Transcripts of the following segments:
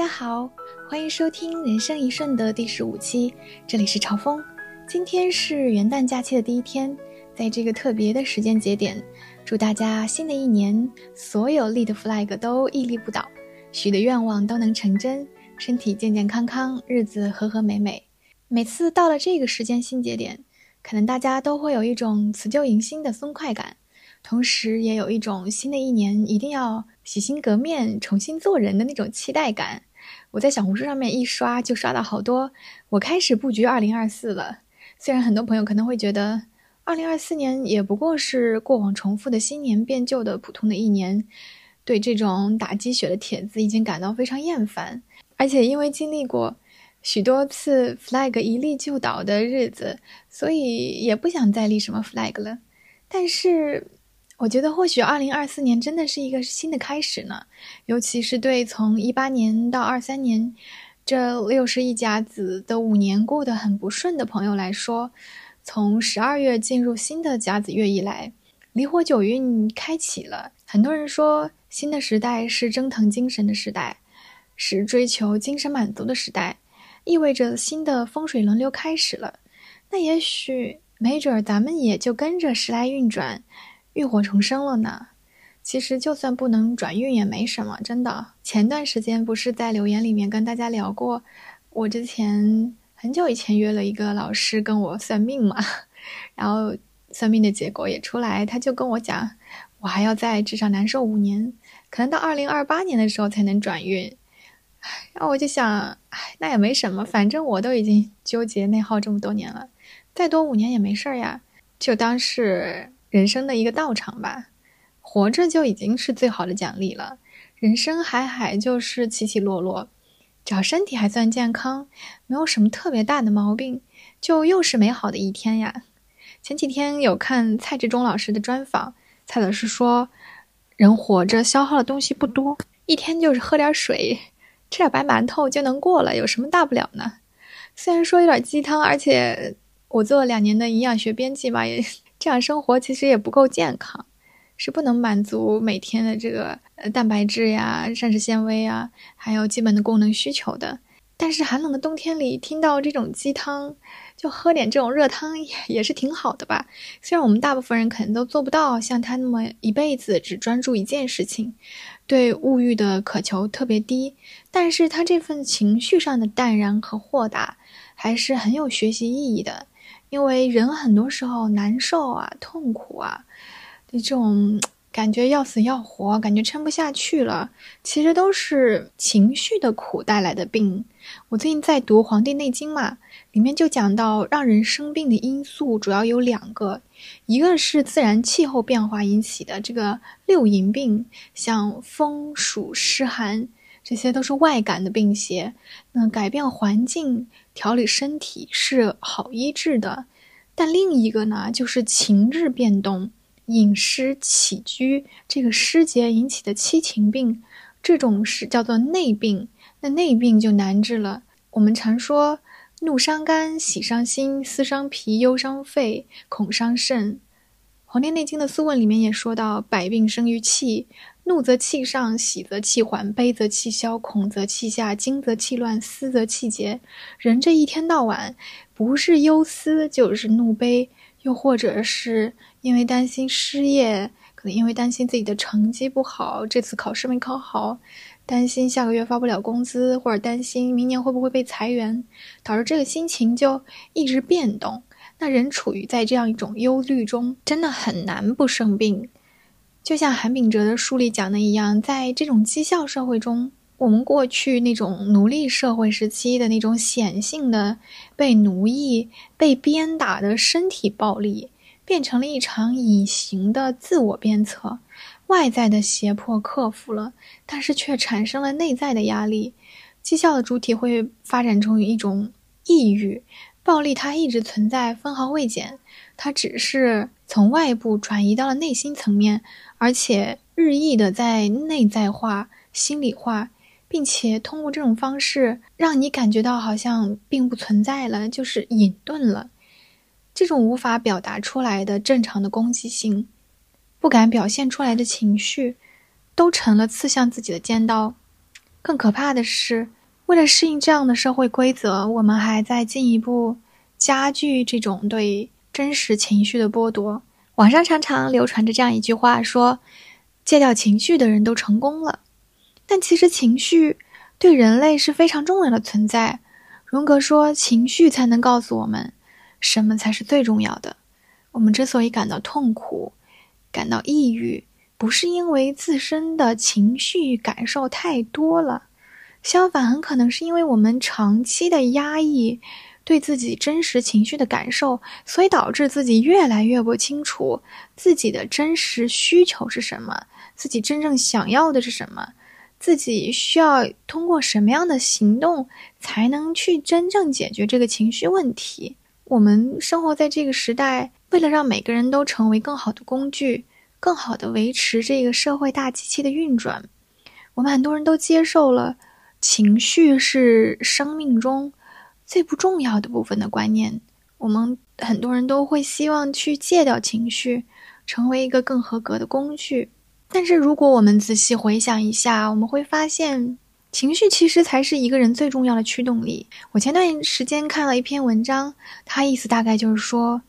大家好，欢迎收听《人生一瞬》的第十五期，这里是朝风。今天是元旦假期的第一天，在这个特别的时间节点，祝大家新的一年所有立的 flag 都屹立不倒，许的愿望都能成真，身体健健康康，日子和和美美。每次到了这个时间新节点，可能大家都会有一种辞旧迎新的松快感。同时，也有一种新的一年一定要洗心革面、重新做人的那种期待感。我在小红书上面一刷，就刷到好多。我开始布局二零二四了。虽然很多朋友可能会觉得，二零二四年也不过是过往重复的新年变旧的普通的一年，对这种打鸡血的帖子已经感到非常厌烦。而且因为经历过许多次 flag 一立就倒的日子，所以也不想再立什么 flag 了。但是。我觉得或许二零二四年真的是一个新的开始呢，尤其是对从一八年到二三年这六十一甲子的五年过得很不顺的朋友来说，从十二月进入新的甲子月以来，离火九运开启了。很多人说，新的时代是蒸腾精神的时代，是追求精神满足的时代，意味着新的风水轮流开始了。那也许没准儿咱们也就跟着时来运转。浴火重生了呢，其实就算不能转运也没什么，真的。前段时间不是在留言里面跟大家聊过，我之前很久以前约了一个老师跟我算命嘛，然后算命的结果也出来，他就跟我讲，我还要在至少难受五年，可能到二零二八年的时候才能转运。然后我就想，唉，那也没什么，反正我都已经纠结内耗这么多年了，再多五年也没事儿呀，就当是。人生的一个道场吧，活着就已经是最好的奖励了。人生海海，就是起起落落，只要身体还算健康，没有什么特别大的毛病，就又是美好的一天呀。前几天有看蔡志忠老师的专访，蔡老师说，人活着消耗的东西不多，一天就是喝点水，吃点白馒头就能过了，有什么大不了呢？虽然说有点鸡汤，而且我做了两年的营养学编辑嘛，也。这样生活其实也不够健康，是不能满足每天的这个呃蛋白质呀、膳食纤维啊，还有基本的功能需求的。但是寒冷的冬天里听到这种鸡汤，就喝点这种热汤也也是挺好的吧。虽然我们大部分人可能都做不到像他那么一辈子只专注一件事情，对物欲的渴求特别低，但是他这份情绪上的淡然和豁达，还是很有学习意义的。因为人很多时候难受啊、痛苦啊，这种感觉要死要活，感觉撑不下去了，其实都是情绪的苦带来的病。我最近在读《黄帝内经》嘛，里面就讲到，让人生病的因素主要有两个，一个是自然气候变化引起的这个六淫病，像风、暑、湿、寒。这些都是外感的病邪，那改变环境、调理身体是好医治的。但另一个呢，就是情志变动、饮食起居这个失节引起的七情病，这种是叫做内病。那内病就难治了。我们常说怒伤肝、喜伤心、思伤脾、忧伤肺、恐伤肾。《黄帝内经》的《素问》里面也说到：百病生于气。怒则气上，喜则气缓，悲则气消，恐则气下，惊则气乱，思则气结。人这一天到晚，不是忧思就是怒悲，又或者是因为担心失业，可能因为担心自己的成绩不好，这次考试没考好，担心下个月发不了工资，或者担心明年会不会被裁员，导致这个心情就一直变动。那人处于在这样一种忧虑中，真的很难不生病。就像韩炳哲的书里讲的一样，在这种绩效社会中，我们过去那种奴隶社会时期的那种显性的被奴役、被鞭打的身体暴力，变成了一场隐形的自我鞭策。外在的胁迫克服了，但是却产生了内在的压力。绩效的主体会发展出一种抑郁，暴力它一直存在，分毫未减。它只是从外部转移到了内心层面。而且日益的在内在化、心理化，并且通过这种方式让你感觉到好像并不存在了，就是隐遁了。这种无法表达出来的正常的攻击性，不敢表现出来的情绪，都成了刺向自己的尖刀。更可怕的是，为了适应这样的社会规则，我们还在进一步加剧这种对真实情绪的剥夺。网上常常流传着这样一句话，说戒掉情绪的人都成功了。但其实情绪对人类是非常重要的存在。荣格说，情绪才能告诉我们什么才是最重要的。我们之所以感到痛苦、感到抑郁，不是因为自身的情绪感受太多了，相反，很可能是因为我们长期的压抑。对自己真实情绪的感受，所以导致自己越来越不清楚自己的真实需求是什么，自己真正想要的是什么，自己需要通过什么样的行动才能去真正解决这个情绪问题。我们生活在这个时代，为了让每个人都成为更好的工具，更好的维持这个社会大机器的运转，我们很多人都接受了情绪是生命中。最不重要的部分的观念，我们很多人都会希望去戒掉情绪，成为一个更合格的工具。但是，如果我们仔细回想一下，我们会发现，情绪其实才是一个人最重要的驱动力。我前段时间看了一篇文章，它意思大概就是说，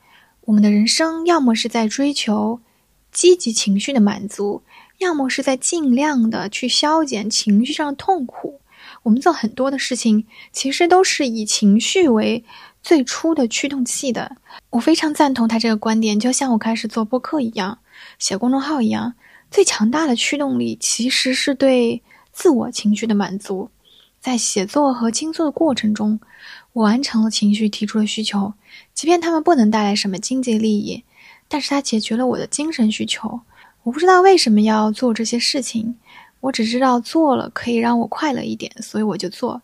我们的人生要么是在追求积极情绪的满足，要么是在尽量的去消减情绪上的痛苦。我们做很多的事情，其实都是以情绪为最初的驱动器的。我非常赞同他这个观点，就像我开始做播客一样，写公众号一样，最强大的驱动力其实是对自我情绪的满足。在写作和倾诉的过程中，我完成了情绪提出的需求，即便他们不能带来什么经济利益，但是它解决了我的精神需求。我不知道为什么要做这些事情。我只知道做了可以让我快乐一点，所以我就做。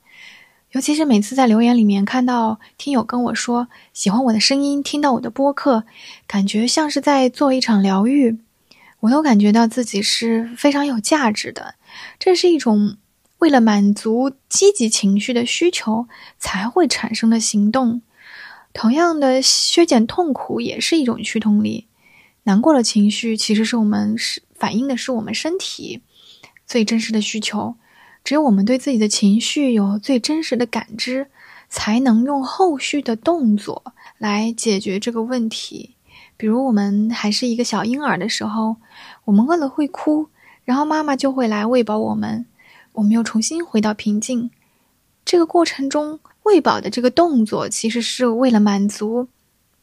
尤其是每次在留言里面看到听友跟我说喜欢我的声音，听到我的播客，感觉像是在做一场疗愈，我都感觉到自己是非常有价值的。这是一种为了满足积极情绪的需求才会产生的行动。同样的，削减痛苦也是一种驱动力。难过的情绪其实是我们是反映的是我们身体。最真实的需求，只有我们对自己的情绪有最真实的感知，才能用后续的动作来解决这个问题。比如，我们还是一个小婴儿的时候，我们饿了会哭，然后妈妈就会来喂饱我们，我们又重新回到平静。这个过程中，喂饱的这个动作，其实是为了满足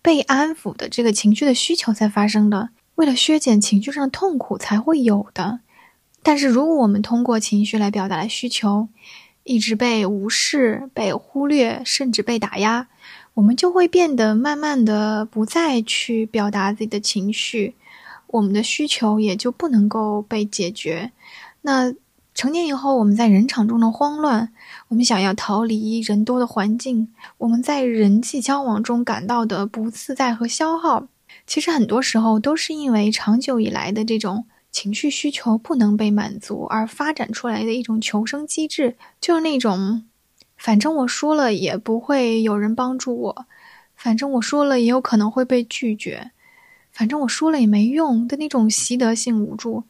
被安抚的这个情绪的需求才发生的，为了削减情绪上的痛苦才会有的。但是，如果我们通过情绪来表达的需求，一直被无视、被忽略，甚至被打压，我们就会变得慢慢的不再去表达自己的情绪，我们的需求也就不能够被解决。那成年以后，我们在人场中的慌乱，我们想要逃离人多的环境，我们在人际交往中感到的不自在和消耗，其实很多时候都是因为长久以来的这种。情绪需求不能被满足而发展出来的一种求生机制，就是那种，反正我说了也不会有人帮助我，反正我说了也有可能会被拒绝，反正我说了也没用的那种习得性无助，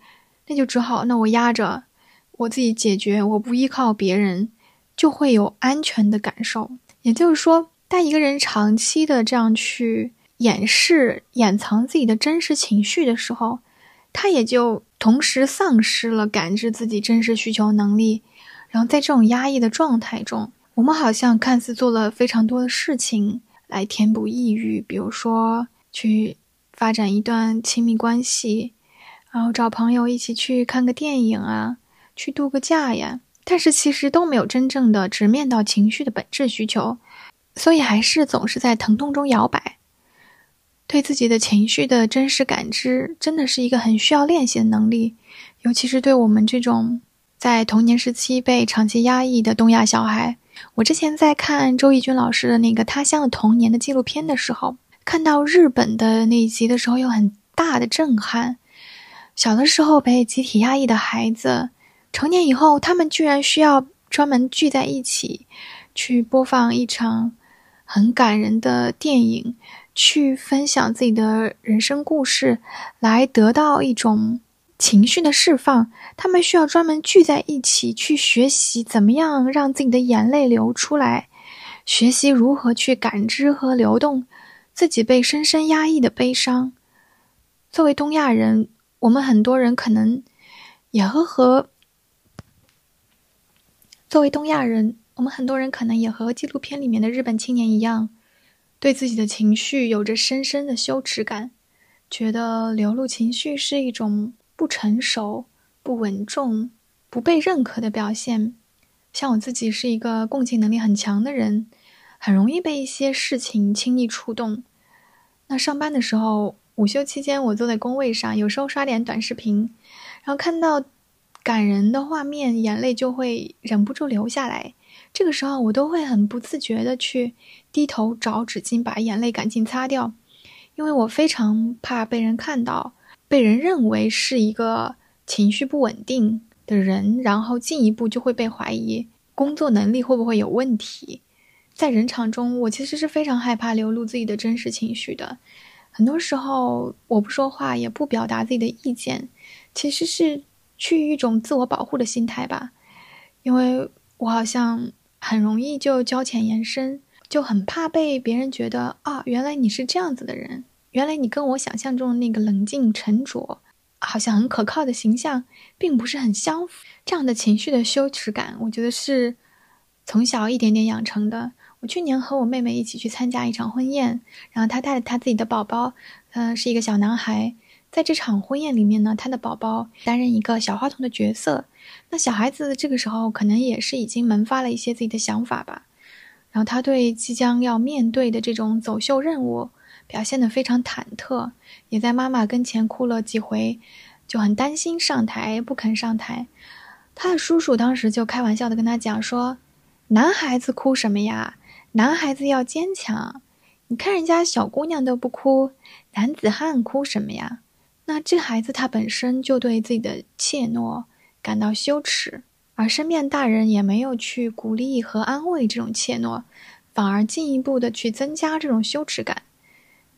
那就只好那我压着，我自己解决，我不依靠别人，就会有安全的感受。也就是说，当一个人长期的这样去掩饰、掩藏自己的真实情绪的时候，他也就同时丧失了感知自己真实需求能力，然后在这种压抑的状态中，我们好像看似做了非常多的事情来填补抑郁，比如说去发展一段亲密关系，然后找朋友一起去看个电影啊，去度个假呀，但是其实都没有真正的直面到情绪的本质需求，所以还是总是在疼痛中摇摆。对自己的情绪的真实感知，真的是一个很需要练习的能力，尤其是对我们这种在童年时期被长期压抑的东亚小孩。我之前在看周轶君老师的那个《他乡的童年》的纪录片的时候，看到日本的那一集的时候，有很大的震撼。小的时候被集体压抑的孩子，成年以后，他们居然需要专门聚在一起，去播放一场很感人的电影。去分享自己的人生故事，来得到一种情绪的释放，他们需要专门聚在一起去学习怎么样让自己的眼泪流出来，学习如何去感知和流动自己被深深压抑的悲伤。作为东亚人，我们很多人可能也和和作为东亚人，我们很多人可能也和纪录片里面的日本青年一样，对自己的情绪有着深深的羞耻感，觉得流露情绪是一种。不成熟、不稳重、不被认可的表现。像我自己是一个共情能力很强的人，很容易被一些事情轻易触动。那上班的时候，午休期间，我坐在工位上，有时候刷点短视频，然后看到感人的画面，眼泪就会忍不住流下来。这个时候，我都会很不自觉的去低头找纸巾，把眼泪赶紧擦掉，因为我非常怕被人看到。被人认为是一个情绪不稳定的人，然后进一步就会被怀疑工作能力会不会有问题。在人场中，我其实是非常害怕流露自己的真实情绪的。很多时候，我不说话，也不表达自己的意见，其实是趋于一种自我保护的心态吧。因为我好像很容易就交浅言深，就很怕被别人觉得啊，原来你是这样子的人。原来你跟我想象中的那个冷静沉着、好像很可靠的形象，并不是很相符。这样的情绪的羞耻感，我觉得是从小一点点养成的。我去年和我妹妹一起去参加一场婚宴，然后她带着她自己的宝宝，嗯，是一个小男孩。在这场婚宴里面呢，他的宝宝担任一个小花童的角色。那小孩子这个时候可能也是已经萌发了一些自己的想法吧。然后他对即将要面对的这种走秀任务。表现得非常忐忑，也在妈妈跟前哭了几回，就很担心上台，不肯上台。他的叔叔当时就开玩笑的跟他讲说：“男孩子哭什么呀？男孩子要坚强。你看人家小姑娘都不哭，男子汉哭什么呀？”那这孩子他本身就对自己的怯懦感到羞耻，而身边大人也没有去鼓励和安慰这种怯懦，反而进一步的去增加这种羞耻感。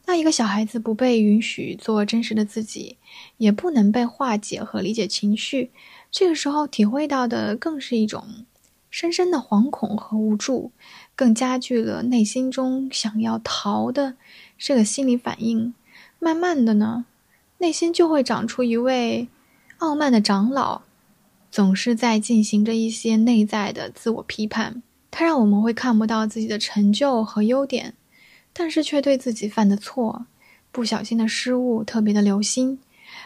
那一个小孩子不被允许做真实的自己，也不能被化解和理解情绪，这个时候体会到的更是一种深深的惶恐和无助，更加剧了内心中想要逃的这个心理反应。慢慢的呢，内心就会长出一位傲慢的长老，总是在进行着一些内在的自我批判，他让我们会看不到自己的成就和优点。但是却对自己犯的错、不小心的失误特别的留心，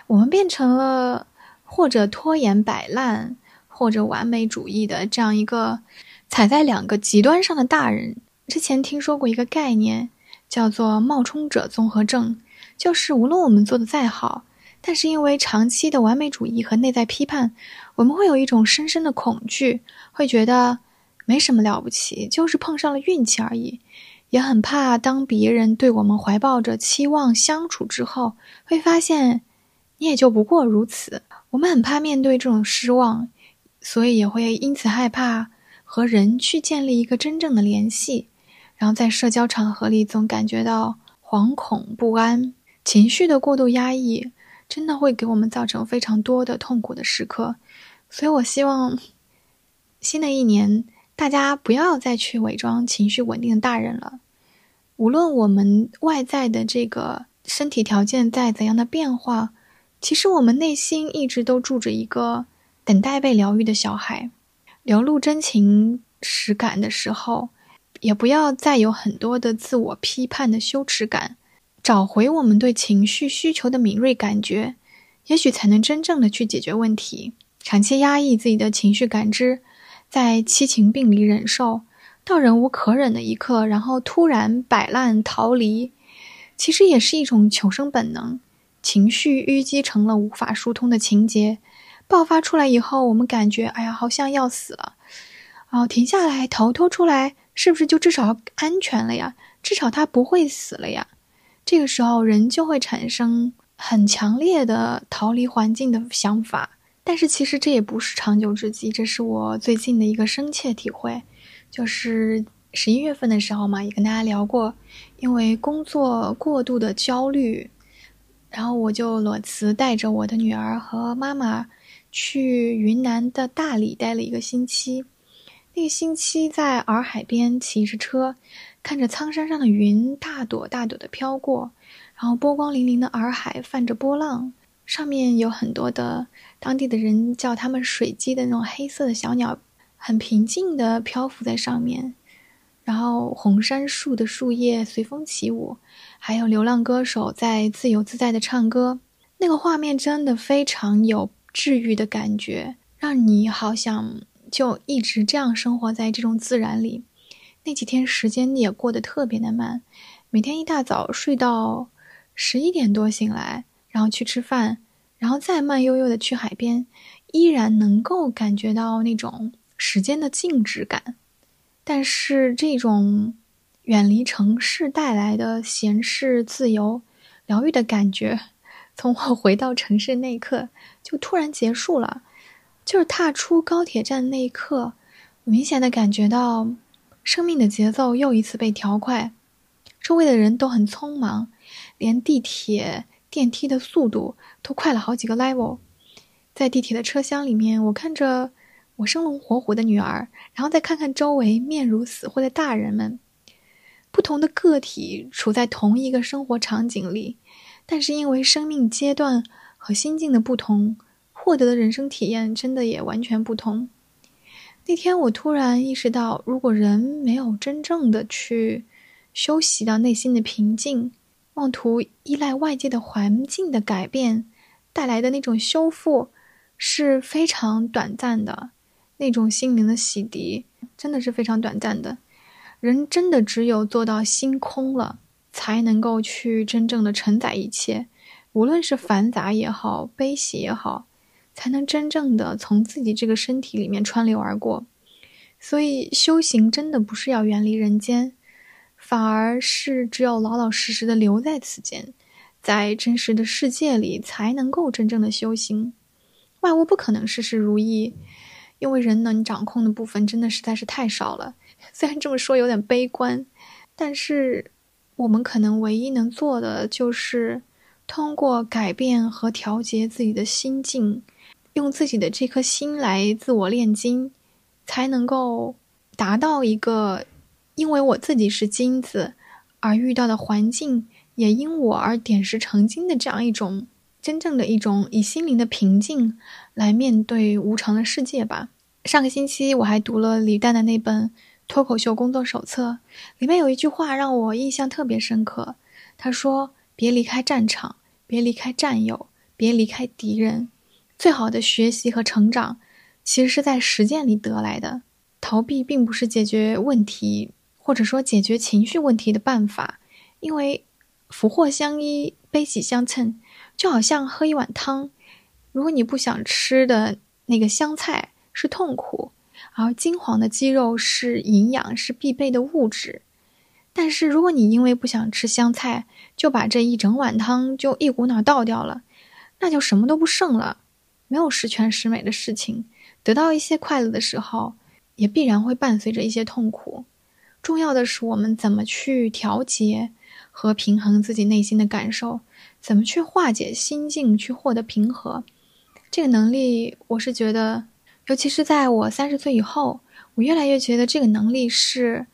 我们变成了或者拖延摆烂，或者完美主义的这样一个踩在两个极端上的大人。之前听说过一个概念，叫做冒充者综合症，就是无论我们做的再好，但是因为长期的完美主义和内在批判，我们会有一种深深的恐惧，会觉得没什么了不起，就是碰上了运气而已。也很怕，当别人对我们怀抱着期望相处之后，会发现你也就不过如此。我们很怕面对这种失望，所以也会因此害怕和人去建立一个真正的联系。然后在社交场合里，总感觉到惶恐不安，情绪的过度压抑，真的会给我们造成非常多的痛苦的时刻。所以我希望新的一年。大家不要再去伪装情绪稳定的大人了。无论我们外在的这个身体条件再怎样的变化，其实我们内心一直都住着一个等待被疗愈的小孩。流露真情实感的时候，也不要再有很多的自我批判的羞耻感，找回我们对情绪需求的敏锐感觉，也许才能真正的去解决问题。长期压抑自己的情绪感知。在七情病里忍受到忍无可忍的一刻，然后突然摆烂逃离，其实也是一种求生本能。情绪淤积成了无法疏通的情节，爆发出来以后，我们感觉哎呀，好像要死了。哦，停下来逃脱出来，是不是就至少安全了呀？至少他不会死了呀？这个时候，人就会产生很强烈的逃离环境的想法。但是其实这也不是长久之计，这是我最近的一个深切体会。就是十一月份的时候嘛，也跟大家聊过，因为工作过度的焦虑，然后我就裸辞，带着我的女儿和妈妈去云南的大理待了一个星期。那个星期在洱海边骑着车，看着苍山上的云大朵大朵的飘过，然后波光粼粼的洱海泛着波浪，上面有很多的当地的人叫它们水鸡的那种黑色的小鸟，很平静的漂浮在上面。然后红杉树的树叶随风起舞，还有流浪歌手在自由自在的唱歌，那个画面真的非常有治愈的感觉，让你好想就一直这样生活在这种自然里。那几天时间也过得特别的慢，每天一大早睡到十一点多醒来，然后去吃饭，然后再慢悠悠的去海边，依然能够感觉到那种时间的静止感。但是这种远离城市带来的闲适、自由、疗愈的感觉，从我回到城市那一刻就突然结束了。就是踏出高铁站那一刻，明显的感觉到生命的节奏又一次被调快。周围的人都很匆忙，连地铁电梯的速度都快了好几个 level。在地铁的车厢里面，我看着。我生龙活虎的女儿，然后再看看周围面如死灰的大人们，不同的个体处在同一个生活场景里，但是因为生命阶段和心境的不同，获得的人生体验真的也完全不同。那天我突然意识到，如果人没有真正的去修习到内心的平静，妄图依赖外界的环境的改变带来的那种修复，是非常短暂的。那种心灵的洗涤真的是非常短暂的，人真的只有做到心空了，才能够去真正的承载一切，无论是繁杂也好，悲喜也好，才能真正的从自己这个身体里面穿流而过。所以修行真的不是要远离人间，反而是只有老老实实的留在此间，在真实的世界里，才能够真正的修行。万物不可能事事如意。因为人能掌控的部分真的实在是太少了，虽然这么说有点悲观，但是我们可能唯一能做的就是通过改变和调节自己的心境，用自己的这颗心来自我炼金，才能够达到一个因为我自己是金子而遇到的环境也因我而点石成金的这样一种。真正的一种以心灵的平静来面对无常的世界吧。上个星期我还读了李诞的那本《脱口秀工作手册》，里面有一句话让我印象特别深刻。他说：“别离开战场，别离开战友，别离开敌人。最好的学习和成长，其实是在实践里得来的。逃避并不是解决问题，或者说解决情绪问题的办法，因为福祸相依，悲喜相衬。”就好像喝一碗汤，如果你不想吃的那个香菜是痛苦，而金黄的鸡肉是营养，是必备的物质。但是如果你因为不想吃香菜，就把这一整碗汤就一股脑倒掉了，那就什么都不剩了。没有十全十美的事情，得到一些快乐的时候，也必然会伴随着一些痛苦。重要的是我们怎么去调节和平衡自己内心的感受。怎么去化解心境，去获得平和？这个能力，我是觉得，尤其是在我三十岁以后，我越来越觉得这个能力是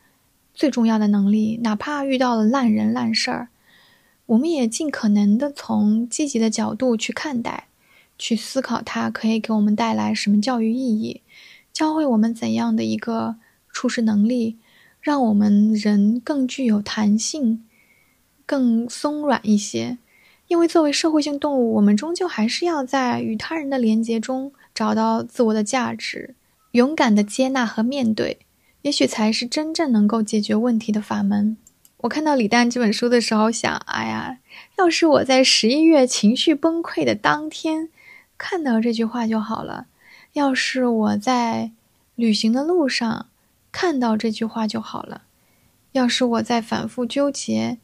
最重要的能力。哪怕遇到了烂人烂事儿，我们也尽可能的从积极的角度去看待，去思考它可以给我们带来什么教育意义，教会我们怎样的一个处事能力，让我们人更具有弹性，更松软一些。因为作为社会性动物，我们终究还是要在与他人的连接中找到自我的价值，勇敢的接纳和面对，也许才是真正能够解决问题的法门。我看到李诞这本书的时候，想：哎呀，要是我在十一月情绪崩溃的当天看到这句话就好了；要是我在旅行的路上看到这句话就好了；要是我在反复纠结。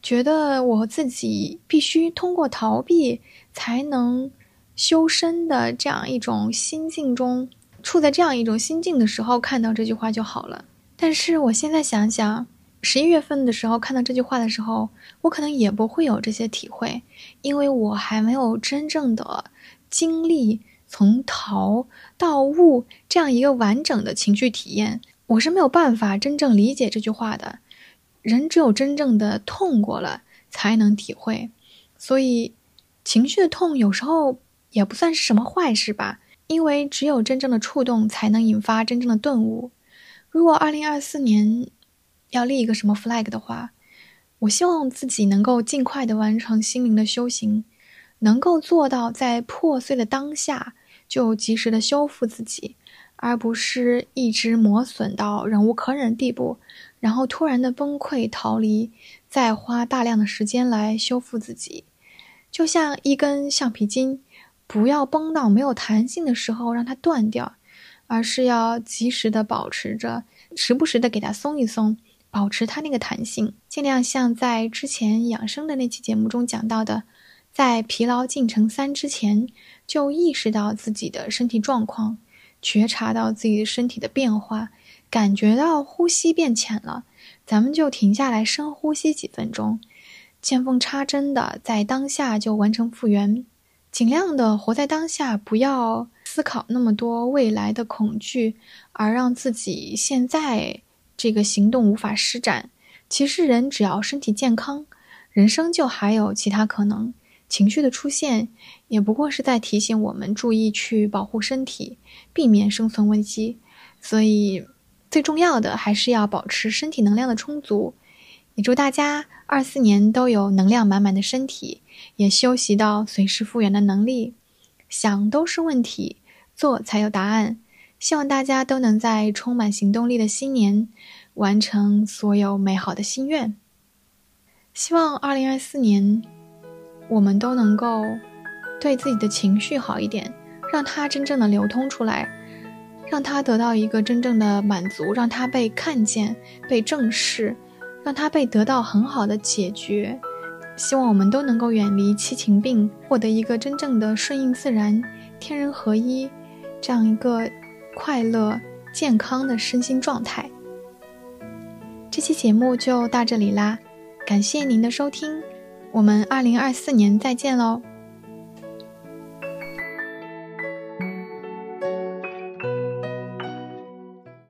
觉得我自己必须通过逃避才能修身的这样一种心境中，处在这样一种心境的时候，看到这句话就好了。但是我现在想想，十一月份的时候看到这句话的时候，我可能也不会有这些体会，因为我还没有真正的经历从逃到悟这样一个完整的情绪体验，我是没有办法真正理解这句话的。人只有真正的痛过了，才能体会。所以，情绪的痛有时候也不算是什么坏事吧，因为只有真正的触动，才能引发真正的顿悟。如果二零二四年要立一个什么 flag 的话，我希望自己能够尽快的完成心灵的修行，能够做到在破碎的当下就及时的修复自己，而不是一直磨损到忍无可忍的地步，然后突然的崩溃逃离，再花大量的时间来修复自己。就像一根橡皮筋，不要绷到没有弹性的时候让它断掉，而是要及时的保持着，时不时的给它松一松，保持它那个弹性。尽量像在之前养生的那期节目中讲到的，在疲劳进程三之前，就意识到自己的身体状况，觉察到自己身体的变化，感觉到呼吸变浅了，咱们就停下来深呼吸几分钟。见缝插针的在当下就完成复原，尽量的活在当下，不要思考那么多未来的恐惧，而让自己现在这个行动无法施展。其实人只要身体健康，人生就还有其他可能。情绪的出现也不过是在提醒我们注意去保护身体，避免生存危机。所以最重要的还是要保持身体能量的充足。也祝大家二四年都有能量满满的身体，也修习到随时复原的能力。想都是问题，做才有答案。希望大家都能在充满行动力的新年，完成所有美好的心愿。希望二零二四年，我们都能够对自己的情绪好一点，让它真正的流通出来，让它得到一个真正的满足，让它被看见、被正视。让它被得到很好的解决，希望我们都能够远离七情病，获得一个真正的顺应自然、天人合一，这样一个快乐、健康的身心状态。这期节目就到这里啦，感谢您的收听，我们二零二四年再见喽。